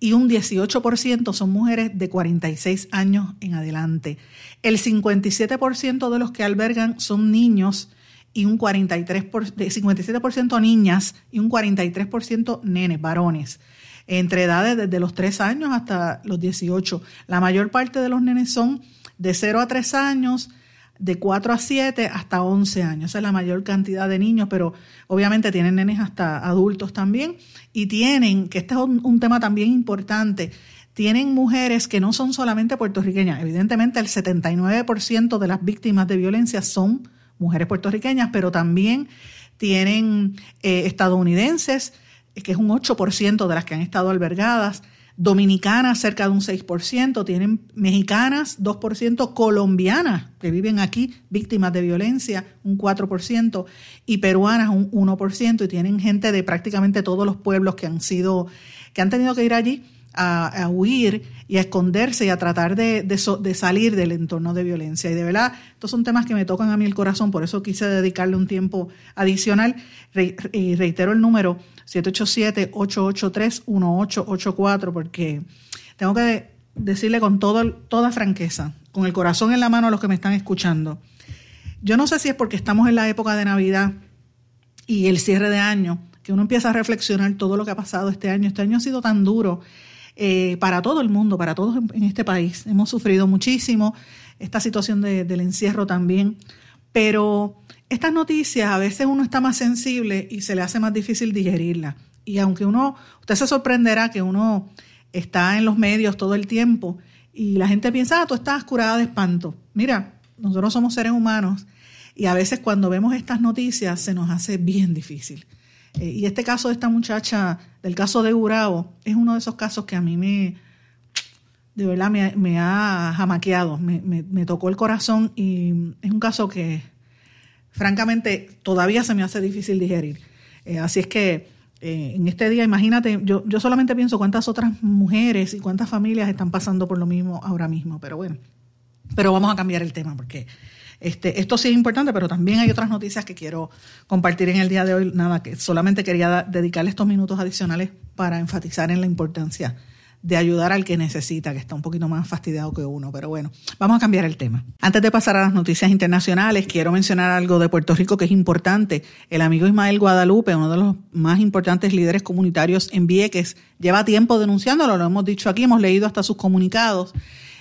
[SPEAKER 1] y un 18% son mujeres de 46 años en adelante. El 57% de los que albergan son niños y un 43%, 57% niñas y un 43% nenes, varones, entre edades desde los 3 años hasta los 18. La mayor parte de los nenes son de 0 a 3 años, de 4 a 7 hasta 11 años. Esa es la mayor cantidad de niños, pero obviamente tienen nenes hasta adultos también. Y tienen, que este es un, tema también importante, tienen mujeres que no son solamente puertorriqueñas. Evidentemente el 79% de las víctimas de violencia son mujeres puertorriqueñas, pero también tienen eh, estadounidenses, que es un 8% de las que han estado albergadas. Dominicanas cerca de un 6%, tienen mexicanas 2%, colombianas que viven aquí víctimas de violencia un 4% y peruanas un 1% y tienen gente de prácticamente todos los pueblos que han sido que han tenido que ir allí a, huir y a esconderse y a tratar de, de, salir del entorno de violencia. Y de verdad, estos son temas que me tocan a mí el corazón, por eso quise dedicarle un tiempo adicional. y reitero el número 787-883-1884, porque tengo que decirle con todo, toda franqueza, con el corazón en la mano a los que me están escuchando. Yo no sé si es porque estamos en la época de Navidad y el cierre de año, que uno empieza a reflexionar todo lo que ha pasado este año. Este año ha sido tan duro eh, para todo el mundo, para todos en este país. Hemos sufrido muchísimo esta situación del encierro también, pero estas noticias a veces uno está más sensible y se le hace más difícil digerirla. Y aunque uno, usted se sorprenderá que uno está en los medios todo el tiempo y la gente piensa, ah, tú estás curada de espanto. Mira, nosotros somos seres humanos y a veces cuando vemos estas noticias se nos hace bien difícil. Eh, y este caso de esta muchacha, del caso de Urao, es uno de esos casos que a mí me, de verdad me, ha jamaqueado, me, me tocó el corazón y es un caso que francamente todavía se me hace difícil digerir. Eh, así es que eh, en este día, imagínate, yo, yo solamente pienso cuántas otras mujeres y cuántas familias están pasando por lo mismo ahora mismo, pero bueno, pero vamos a cambiar el tema porque este, esto sí es importante, pero también hay otras noticias que quiero compartir en el día de hoy. Nada, que solamente quería dedicarle estos minutos adicionales para enfatizar en la importancia de ayudar al que necesita, que está un poquito más fastidiado que uno. Pero bueno, vamos a cambiar el tema. Antes de pasar a las noticias internacionales, quiero mencionar algo de Puerto Rico que es importante. El amigo Ismael Guadalupe, uno de los más importantes líderes comunitarios en Vieques, lleva tiempo denunciándolo, lo hemos dicho aquí, hemos leído hasta sus comunicados.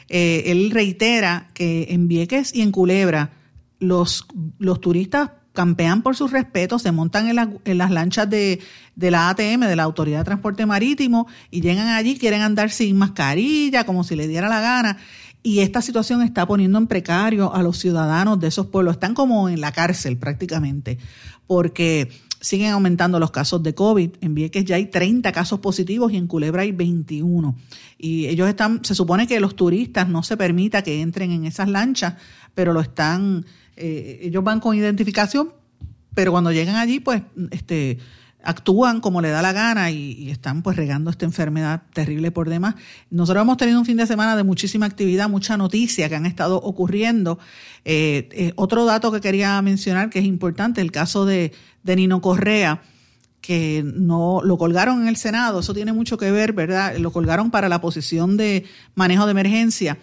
[SPEAKER 1] Eh, él reitera que en Vieques y en Culebra los, los turistas campean por sus respetos, se montan en, las lanchas de, la ATM, de la Autoridad de Transporte Marítimo, y llegan allí, quieren andar sin mascarilla, como si le diera la gana. Y esta situación está poniendo en precario a los ciudadanos de esos pueblos. Están como en la cárcel prácticamente, porque siguen aumentando los casos de COVID. En Vieques ya hay 30 casos positivos y en Culebra hay 21. Y ellos están, se supone que los turistas no se permita que entren en esas lanchas, pero lo están eh, ellos van con identificación, pero cuando llegan allí, pues, este, actúan como le da la gana y, están pues regando esta enfermedad terrible por demás. Nosotros hemos tenido un fin de semana de muchísima actividad, mucha noticia que han estado ocurriendo. Eh, eh, otro dato que quería mencionar que es importante, el caso de, de Nino Correa, que no lo colgaron en el Senado, eso tiene mucho que ver, ¿verdad? Lo colgaron para la posición de manejo de emergencia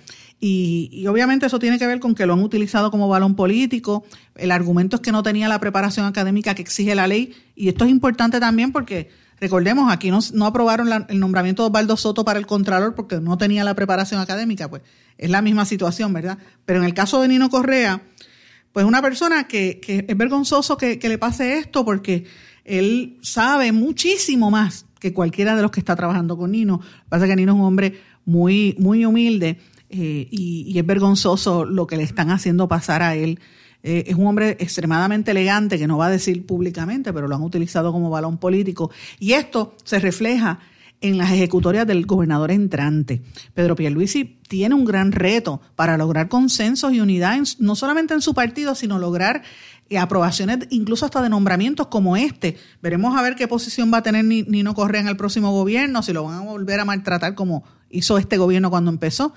[SPEAKER 1] y, obviamente eso tiene que ver con que lo han utilizado como balón político. El argumento es que no tenía la preparación académica que exige la ley. Y esto es importante también porque, recordemos, aquí no, aprobaron el nombramiento de Osvaldo Soto para el Contralor porque no tenía la preparación académica. Pues es la misma situación, ¿verdad? Pero en el caso de Nino Correa, pues una persona que, que es vergonzoso que, que le pase esto porque él sabe muchísimo más que cualquiera de los que está trabajando con Nino. Lo que pasa es que Nino es un hombre muy, muy humilde eh, y, es vergonzoso lo que le están haciendo pasar a él. Eh, es un hombre extremadamente elegante que no va a decir públicamente, pero lo han utilizado como balón político. Y esto se refleja en las ejecutorias del gobernador entrante. Pedro Pierluisi tiene un gran reto para lograr consensos y unidad, no solamente en su partido, sino lograr eh, aprobaciones incluso hasta de nombramientos como este. Veremos a ver qué posición va a tener Nino Correa en el próximo gobierno, si lo van a volver a maltratar como hizo este gobierno cuando empezó,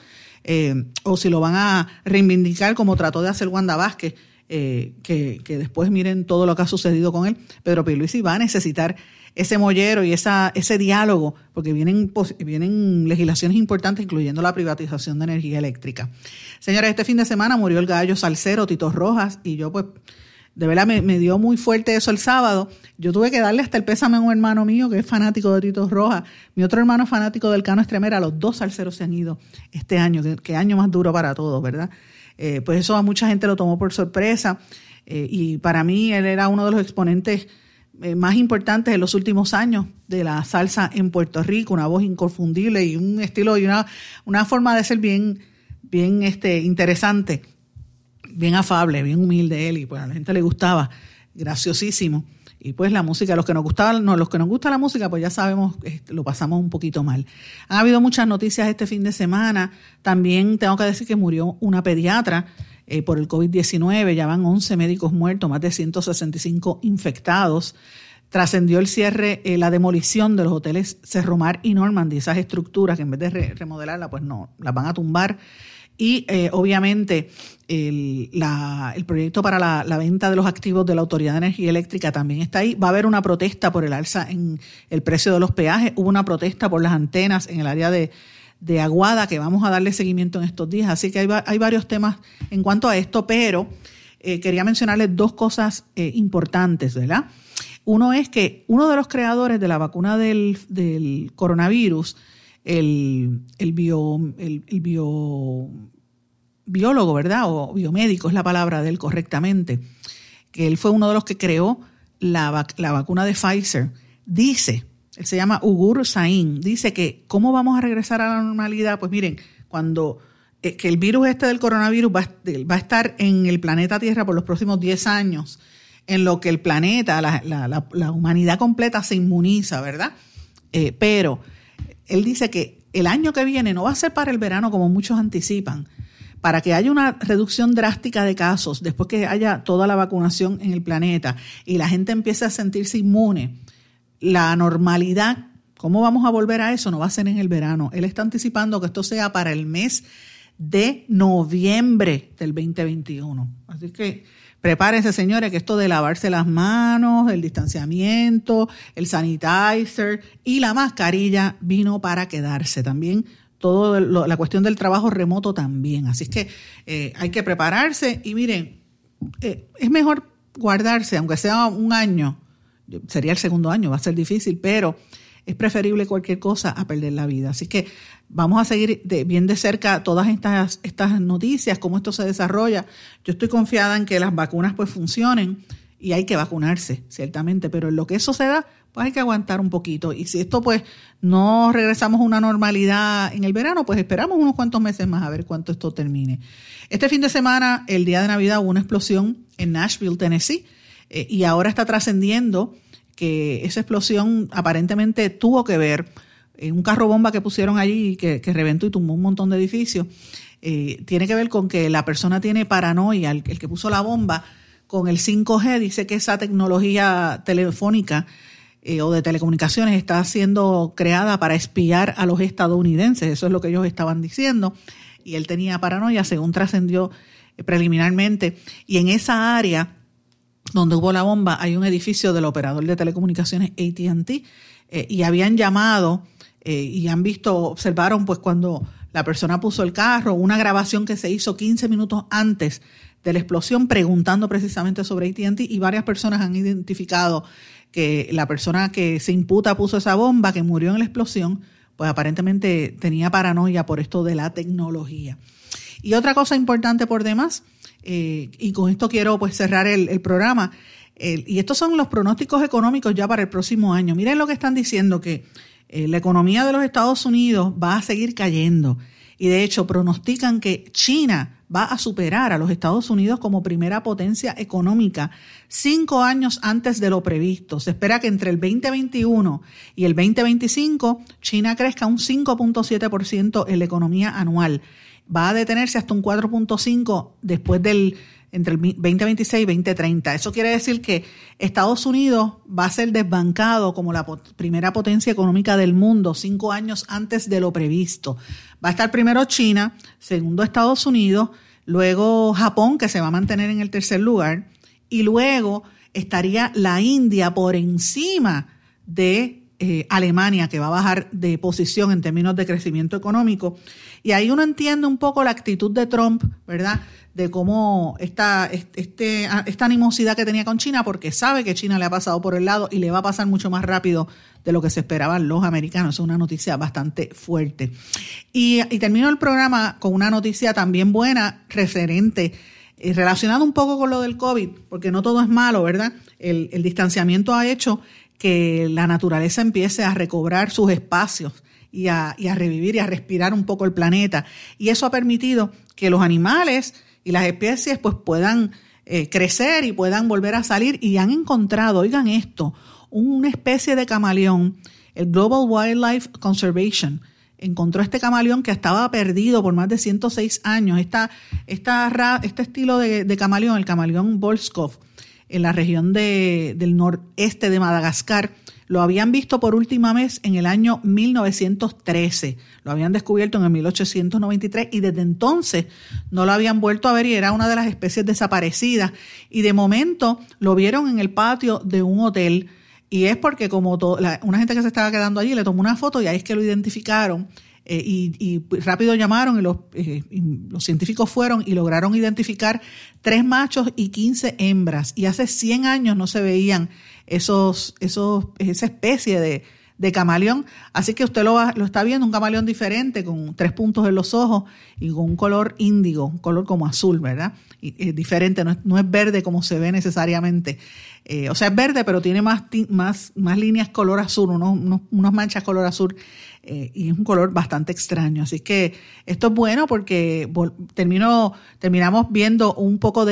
[SPEAKER 1] eh, o si lo van a reivindicar como trató de hacer Wanda Vázquez, eh, que, después miren todo lo que ha sucedido con él. Pedro Pierluisi va a necesitar ese mollero y esa, ese diálogo, porque vienen, vienen legislaciones importantes, incluyendo la privatización de energía eléctrica. Señores, este fin de semana murió el gallo salsero Tito Rojas y yo pues de verdad me, dio muy fuerte eso el sábado. Yo tuve que darle hasta el pésame a un hermano mío que es fanático de Tito Rojas. Mi otro hermano fanático del Cano Estremera. Los dos salseros se han ido este año. Qué, año más duro para todos, ¿verdad? Eh, pues eso a mucha gente lo tomó por sorpresa. Eh, y para mí él era uno de los exponentes eh, más importantes en los últimos años de la salsa en Puerto Rico, una voz inconfundible y un estilo y una, una forma de ser bien, bien este, interesante, bien afable, bien humilde él y pues a la gente le gustaba, graciosísimo. Y pues la música, los que nos gustaban, no, los que nos gusta la música, pues ya sabemos, este, lo pasamos un poquito mal. Han habido muchas noticias este fin de semana. También tengo que decir que murió una pediatra eh, por el COVID-19. Ya van 11 médicos muertos, más de 165 infectados. Trascendió el cierre, eh, la demolición de los hoteles Cerromar y Normandy, esas estructuras que en vez de remodelarlas, pues no, las van a tumbar. Y eh, obviamente el, el, proyecto para la, la, venta de los activos de la Autoridad de Energía Eléctrica también está ahí. Va a haber una protesta por el alza en el precio de los peajes. Hubo una protesta por las antenas en el área de, de Aguada que vamos a darle seguimiento en estos días. Así que hay, varios temas en cuanto a esto, pero eh, quería mencionarles dos cosas eh, importantes, ¿verdad? Uno es que uno de los creadores de la vacuna del, coronavirus, el, el, bio, el, bio, biólogo, ¿verdad? O biomédico es la palabra de él correctamente, que él fue uno de los que creó la, la vacuna de Pfizer, dice él se llama Ugur Sain, dice que ¿cómo vamos a regresar a la normalidad? Pues miren, cuando eh, que el virus este del coronavirus va, va, a estar en el planeta Tierra por los próximos 10 años, en lo que el planeta, la, la, la, humanidad completa se inmuniza, ¿verdad? Eh, pero él dice que el año que viene no va a ser para el verano como muchos anticipan, para que haya una reducción drástica de casos, después que haya toda la vacunación en el planeta y la gente empiece a sentirse inmune la normalidad, ¿cómo vamos a volver a eso? No va a ser en el verano. Él está anticipando que esto sea para el mes de noviembre del 2021. Así que prepárense, señores, que esto de lavarse las manos, el distanciamiento, el sanitizer y la mascarilla vino para quedarse también. Todo la cuestión del trabajo remoto también. Así que eh, hay que prepararse y miren, eh, es mejor guardarse, aunque sea un año, sería el segundo año, va a ser difícil, pero es preferible cualquier cosa a perder la vida. Así que vamos a seguir de, bien de cerca todas estas, estas noticias, cómo esto se desarrolla. Yo estoy confiada en que las vacunas pues funcionen y hay que vacunarse, ciertamente, pero en lo que eso se da, pues hay que aguantar un poquito. Y si esto pues no regresamos a una normalidad en el verano, pues esperamos unos cuantos meses más a ver cuánto esto termine. Este fin de semana, el día de Navidad, hubo una explosión en Nashville, Tennessee eh, y ahora está trascendiendo que esa explosión aparentemente tuvo que ver en un carro bomba que pusieron allí que, que reventó y tumbó un montón de edificios. Eh, tiene que ver con que la persona tiene paranoia, el, que puso la bomba con el 5G, dice que esa tecnología telefónica eh, o de telecomunicaciones está siendo creada para espiar a los estadounidenses, eso es lo que ellos estaban diciendo, y él tenía paranoia, según trascendió preliminarmente, y en esa área donde hubo la bomba, hay un edificio del operador de telecomunicaciones ATT eh, y habían llamado eh, y han visto, observaron pues cuando la persona puso el carro, una grabación que se hizo 15 minutos antes de la explosión preguntando precisamente sobre ATT y varias personas han identificado que la persona que se imputa puso esa bomba, que murió en la explosión, pues aparentemente tenía paranoia por esto de la tecnología. Y otra cosa importante por demás, eh, y con esto quiero pues cerrar el, programa, y estos son los pronósticos económicos ya para el próximo año. Miren lo que están diciendo, que eh, la economía de los Estados Unidos va a seguir cayendo. Y de hecho pronostican que China va a superar a los Estados Unidos como primera potencia económica cinco años antes de lo previsto. Se espera que entre el 2021 y el 2025 China crezca un 5.7% en la economía anual. Va a detenerse hasta un 4.5% después del entre el 2026 y 2030. Eso quiere decir que Estados Unidos va a ser desbancado como la primera potencia económica del mundo cinco años antes de lo previsto. Va a estar primero China, segundo Estados Unidos, luego Japón, que se va a mantener en el tercer lugar, y luego estaría la India por encima de eh, Alemania, que va a bajar de posición en términos de crecimiento económico. Y ahí uno entiende un poco la actitud de Trump, ¿verdad? De cómo esta, este, esta animosidad que tenía con China, porque sabe que China le ha pasado por el lado y le va a pasar mucho más rápido de lo que se esperaban los americanos. Es una noticia bastante fuerte. Y, termino el programa con una noticia también buena, referente y eh, relacionado un poco con lo del COVID, porque no todo es malo, ¿verdad? El, el distanciamiento ha hecho que la naturaleza empiece a recobrar sus espacios y a, revivir y a respirar un poco el planeta. Y eso ha permitido que los animales y las especies pues puedan eh, crecer y puedan volver a salir y han encontrado, oigan esto, una especie de camaleón, el Global Wildlife Conservation, encontró este camaleón que estaba perdido por más de 106 años. Esta, esta, este estilo de, camaleón, el camaleón Volskov, en la región de, del noreste de Madagascar. Lo habían visto por última vez en el año 1913. Lo habían descubierto en el 1893 y desde entonces no lo habían vuelto a ver y era una de las especies desaparecidas. Y de momento lo vieron en el patio de un hotel. Y es porque como una gente que se estaba quedando allí le tomó una foto y ahí es que lo identificaron eh, y, rápido llamaron eh, y los, científicos fueron y lograron identificar tres machos y 15 hembras. Y hace 100 años no se veían esos, esos, esa especie de, de camaleón. Así que usted lo, lo, está viendo, un camaleón diferente, con tres puntos en los ojos y con un color índigo, un color como azul, ¿verdad? Es diferente, no es, no es, verde como se ve necesariamente. Eh, o sea, es verde, pero tiene más, más, más líneas color azul, unos, unos, manchas color azul eh, y es un color bastante extraño. Así que esto es bueno porque termino, terminamos viendo un poco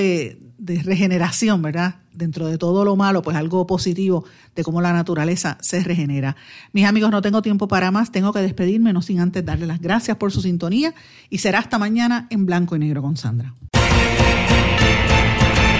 [SPEAKER 1] de, regeneración, ¿verdad? Dentro de todo lo malo, pues algo positivo de cómo la naturaleza se regenera. Mis amigos, no tengo tiempo para más, tengo que despedirme, no sin antes darle las gracias por su sintonía y será hasta mañana en blanco y negro con Sandra.